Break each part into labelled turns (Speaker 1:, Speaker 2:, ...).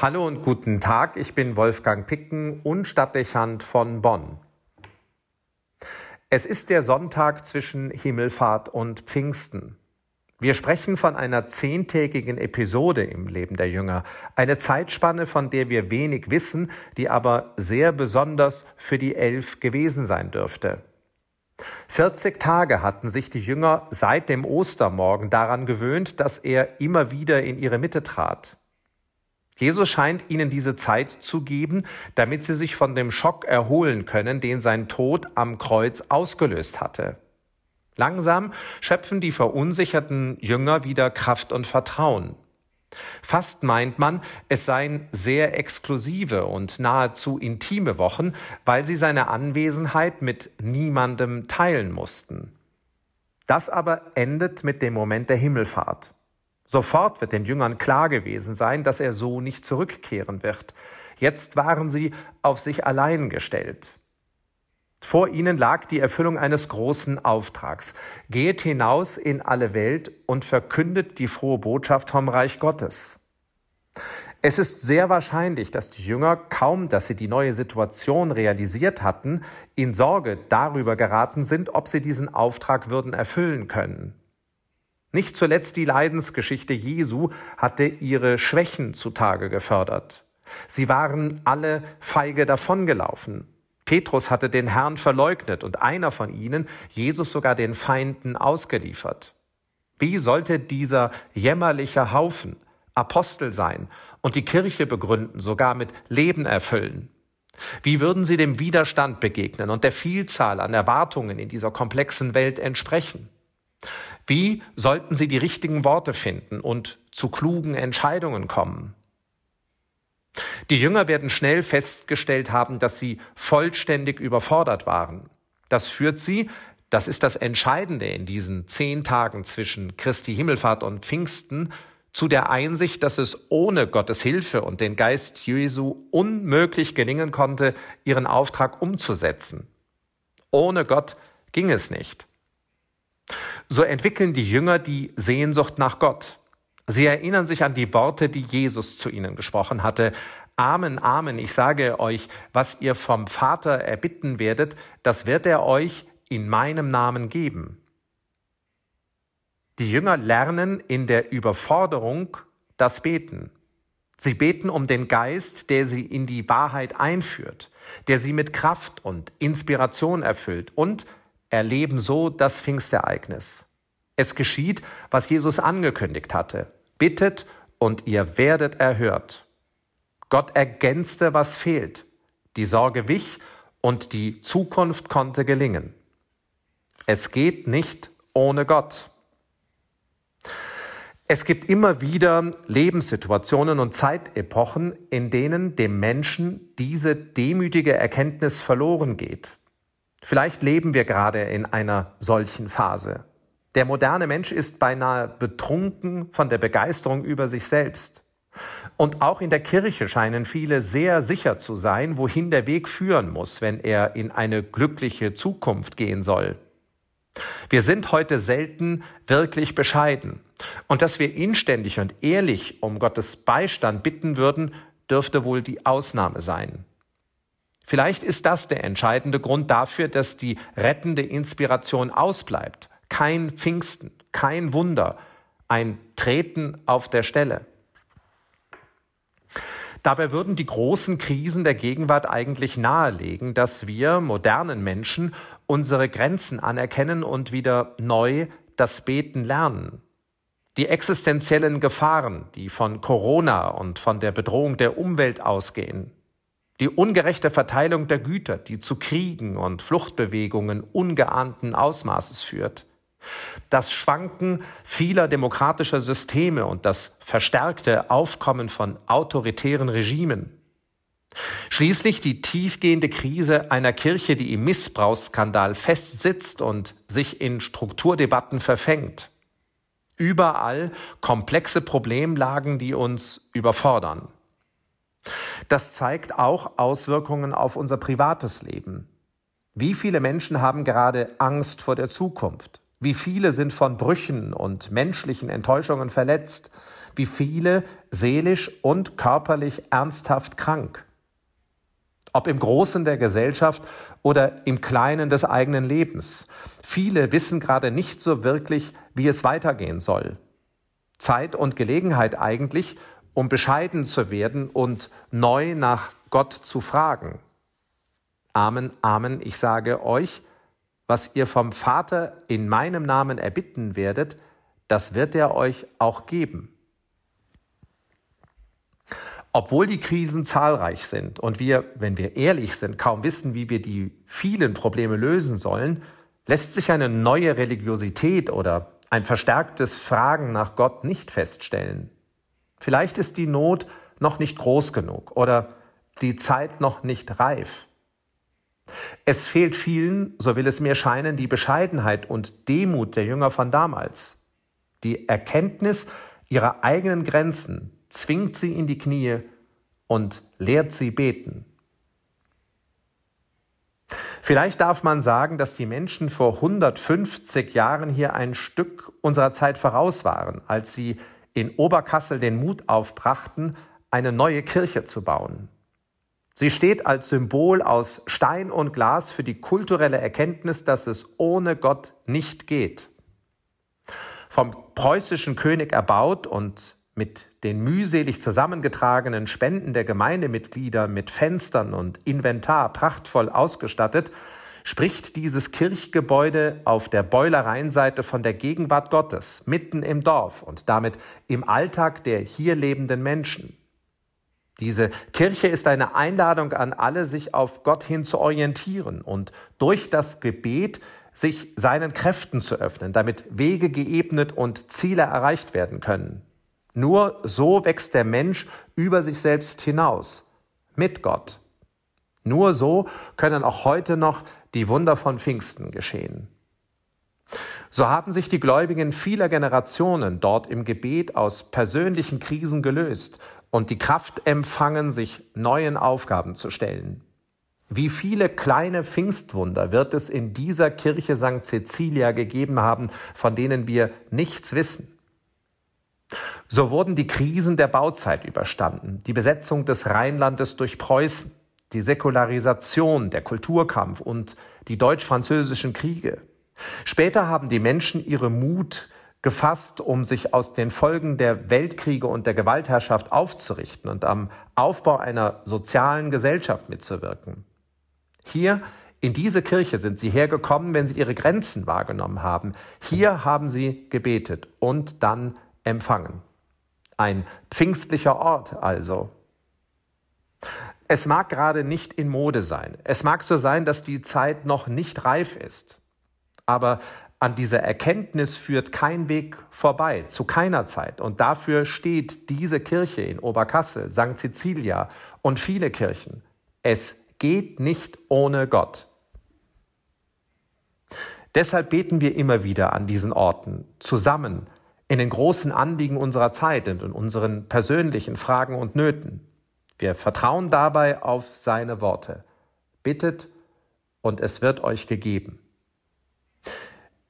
Speaker 1: Hallo und guten Tag, ich bin Wolfgang Picken und Stadtdechant von Bonn. Es ist der Sonntag zwischen Himmelfahrt und Pfingsten. Wir sprechen von einer zehntägigen Episode im Leben der Jünger, eine Zeitspanne, von der wir wenig wissen, die aber sehr besonders für die Elf gewesen sein dürfte. 40 Tage hatten sich die Jünger seit dem Ostermorgen daran gewöhnt, dass er immer wieder in ihre Mitte trat. Jesus scheint ihnen diese Zeit zu geben, damit sie sich von dem Schock erholen können, den sein Tod am Kreuz ausgelöst hatte. Langsam schöpfen die verunsicherten Jünger wieder Kraft und Vertrauen. Fast meint man, es seien sehr exklusive und nahezu intime Wochen, weil sie seine Anwesenheit mit niemandem teilen mussten. Das aber endet mit dem Moment der Himmelfahrt. Sofort wird den Jüngern klar gewesen sein, dass er so nicht zurückkehren wird. Jetzt waren sie auf sich allein gestellt. Vor ihnen lag die Erfüllung eines großen Auftrags. Geht hinaus in alle Welt und verkündet die frohe Botschaft vom Reich Gottes. Es ist sehr wahrscheinlich, dass die Jünger, kaum dass sie die neue Situation realisiert hatten, in Sorge darüber geraten sind, ob sie diesen Auftrag würden erfüllen können. Nicht zuletzt die Leidensgeschichte Jesu hatte ihre Schwächen zutage gefördert. Sie waren alle feige davongelaufen. Petrus hatte den Herrn verleugnet und einer von ihnen, Jesus sogar den Feinden ausgeliefert. Wie sollte dieser jämmerliche Haufen Apostel sein und die Kirche begründen, sogar mit Leben erfüllen? Wie würden sie dem Widerstand begegnen und der Vielzahl an Erwartungen in dieser komplexen Welt entsprechen? Wie sollten sie die richtigen Worte finden und zu klugen Entscheidungen kommen? Die Jünger werden schnell festgestellt haben, dass sie vollständig überfordert waren. Das führt sie, das ist das Entscheidende in diesen zehn Tagen zwischen Christi Himmelfahrt und Pfingsten, zu der Einsicht, dass es ohne Gottes Hilfe und den Geist Jesu unmöglich gelingen konnte, ihren Auftrag umzusetzen. Ohne Gott ging es nicht. So entwickeln die Jünger die Sehnsucht nach Gott. Sie erinnern sich an die Worte, die Jesus zu ihnen gesprochen hatte. Amen, Amen, ich sage euch, was ihr vom Vater erbitten werdet, das wird er euch in meinem Namen geben. Die Jünger lernen in der Überforderung das Beten. Sie beten um den Geist, der sie in die Wahrheit einführt, der sie mit Kraft und Inspiration erfüllt und erleben so das Pfingstereignis. Es geschieht, was Jesus angekündigt hatte. Bittet und ihr werdet erhört. Gott ergänzte, was fehlt. Die Sorge wich und die Zukunft konnte gelingen. Es geht nicht ohne Gott. Es gibt immer wieder Lebenssituationen und Zeitepochen, in denen dem Menschen diese demütige Erkenntnis verloren geht. Vielleicht leben wir gerade in einer solchen Phase. Der moderne Mensch ist beinahe betrunken von der Begeisterung über sich selbst. Und auch in der Kirche scheinen viele sehr sicher zu sein, wohin der Weg führen muss, wenn er in eine glückliche Zukunft gehen soll. Wir sind heute selten wirklich bescheiden. Und dass wir inständig und ehrlich um Gottes Beistand bitten würden, dürfte wohl die Ausnahme sein. Vielleicht ist das der entscheidende Grund dafür, dass die rettende Inspiration ausbleibt, kein Pfingsten, kein Wunder, ein Treten auf der Stelle. Dabei würden die großen Krisen der Gegenwart eigentlich nahelegen, dass wir modernen Menschen unsere Grenzen anerkennen und wieder neu das Beten lernen. Die existenziellen Gefahren, die von Corona und von der Bedrohung der Umwelt ausgehen, die ungerechte Verteilung der Güter, die zu Kriegen und Fluchtbewegungen ungeahnten Ausmaßes führt, das Schwanken vieler demokratischer Systeme und das verstärkte Aufkommen von autoritären Regimen. Schließlich die tiefgehende Krise einer Kirche, die im Missbrauchsskandal festsitzt und sich in Strukturdebatten verfängt. Überall komplexe Problemlagen, die uns überfordern. Das zeigt auch Auswirkungen auf unser privates Leben. Wie viele Menschen haben gerade Angst vor der Zukunft? Wie viele sind von Brüchen und menschlichen Enttäuschungen verletzt? wie viele seelisch und körperlich ernsthaft krank. Ob im Großen der Gesellschaft oder im Kleinen des eigenen Lebens. Viele wissen gerade nicht so wirklich, wie es weitergehen soll. Zeit und Gelegenheit eigentlich, um bescheiden zu werden und neu nach Gott zu fragen. Amen, Amen, ich sage euch, was ihr vom Vater in meinem Namen erbitten werdet, das wird er euch auch geben. Obwohl die Krisen zahlreich sind und wir, wenn wir ehrlich sind, kaum wissen, wie wir die vielen Probleme lösen sollen, lässt sich eine neue Religiosität oder ein verstärktes Fragen nach Gott nicht feststellen. Vielleicht ist die Not noch nicht groß genug oder die Zeit noch nicht reif. Es fehlt vielen, so will es mir scheinen, die Bescheidenheit und Demut der Jünger von damals. Die Erkenntnis ihrer eigenen Grenzen zwingt sie in die Knie und lehrt sie beten. Vielleicht darf man sagen, dass die Menschen vor 150 Jahren hier ein Stück unserer Zeit voraus waren, als sie in Oberkassel den Mut aufbrachten, eine neue Kirche zu bauen. Sie steht als Symbol aus Stein und Glas für die kulturelle Erkenntnis, dass es ohne Gott nicht geht. Vom preußischen König erbaut und mit den mühselig zusammengetragenen Spenden der Gemeindemitglieder mit Fenstern und Inventar prachtvoll ausgestattet, spricht dieses Kirchgebäude auf der Beulereienseite von der Gegenwart Gottes, mitten im Dorf und damit im Alltag der hier lebenden Menschen. Diese Kirche ist eine Einladung an alle, sich auf Gott hin zu orientieren und durch das Gebet sich seinen Kräften zu öffnen, damit Wege geebnet und Ziele erreicht werden können. Nur so wächst der Mensch über sich selbst hinaus, mit Gott. Nur so können auch heute noch die Wunder von Pfingsten geschehen. So haben sich die Gläubigen vieler Generationen dort im Gebet aus persönlichen Krisen gelöst und die Kraft empfangen, sich neuen Aufgaben zu stellen. Wie viele kleine Pfingstwunder wird es in dieser Kirche St. Cecilia gegeben haben, von denen wir nichts wissen? So wurden die Krisen der Bauzeit überstanden, die Besetzung des Rheinlandes durch Preußen, die Säkularisation, der Kulturkampf und die deutsch-französischen Kriege. Später haben die Menschen ihre Mut gefasst, um sich aus den Folgen der Weltkriege und der Gewaltherrschaft aufzurichten und am Aufbau einer sozialen Gesellschaft mitzuwirken. Hier in diese Kirche sind sie hergekommen, wenn sie ihre Grenzen wahrgenommen haben. Hier haben sie gebetet und dann empfangen. Ein pfingstlicher Ort also. Es mag gerade nicht in Mode sein. Es mag so sein, dass die Zeit noch nicht reif ist. Aber an dieser Erkenntnis führt kein Weg vorbei, zu keiner Zeit. Und dafür steht diese Kirche in Oberkassel, St. Cecilia und viele Kirchen. Es geht nicht ohne Gott. Deshalb beten wir immer wieder an diesen Orten, zusammen, in den großen Anliegen unserer Zeit und in unseren persönlichen Fragen und Nöten. Wir vertrauen dabei auf seine Worte. Bittet und es wird euch gegeben.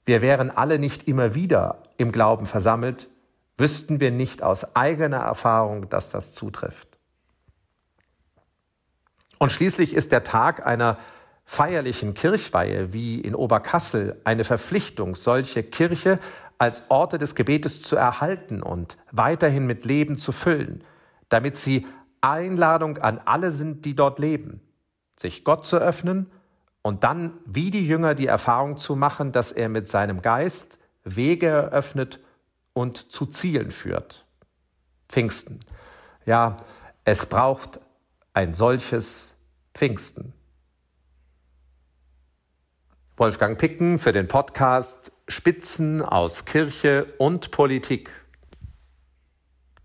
Speaker 1: Wir wären alle nicht immer wieder im Glauben versammelt, wüssten wir nicht aus eigener Erfahrung, dass das zutrifft. Und schließlich ist der Tag einer feierlichen Kirchweihe wie in Oberkassel eine Verpflichtung, solche Kirche als Orte des Gebetes zu erhalten und weiterhin mit Leben zu füllen, damit sie Einladung an alle sind, die dort leben, sich Gott zu öffnen und dann wie die Jünger die Erfahrung zu machen, dass er mit seinem Geist Wege eröffnet und zu Zielen führt. Pfingsten. Ja, es braucht ein solches Pfingsten. Wolfgang Picken für den Podcast Spitzen aus Kirche und Politik.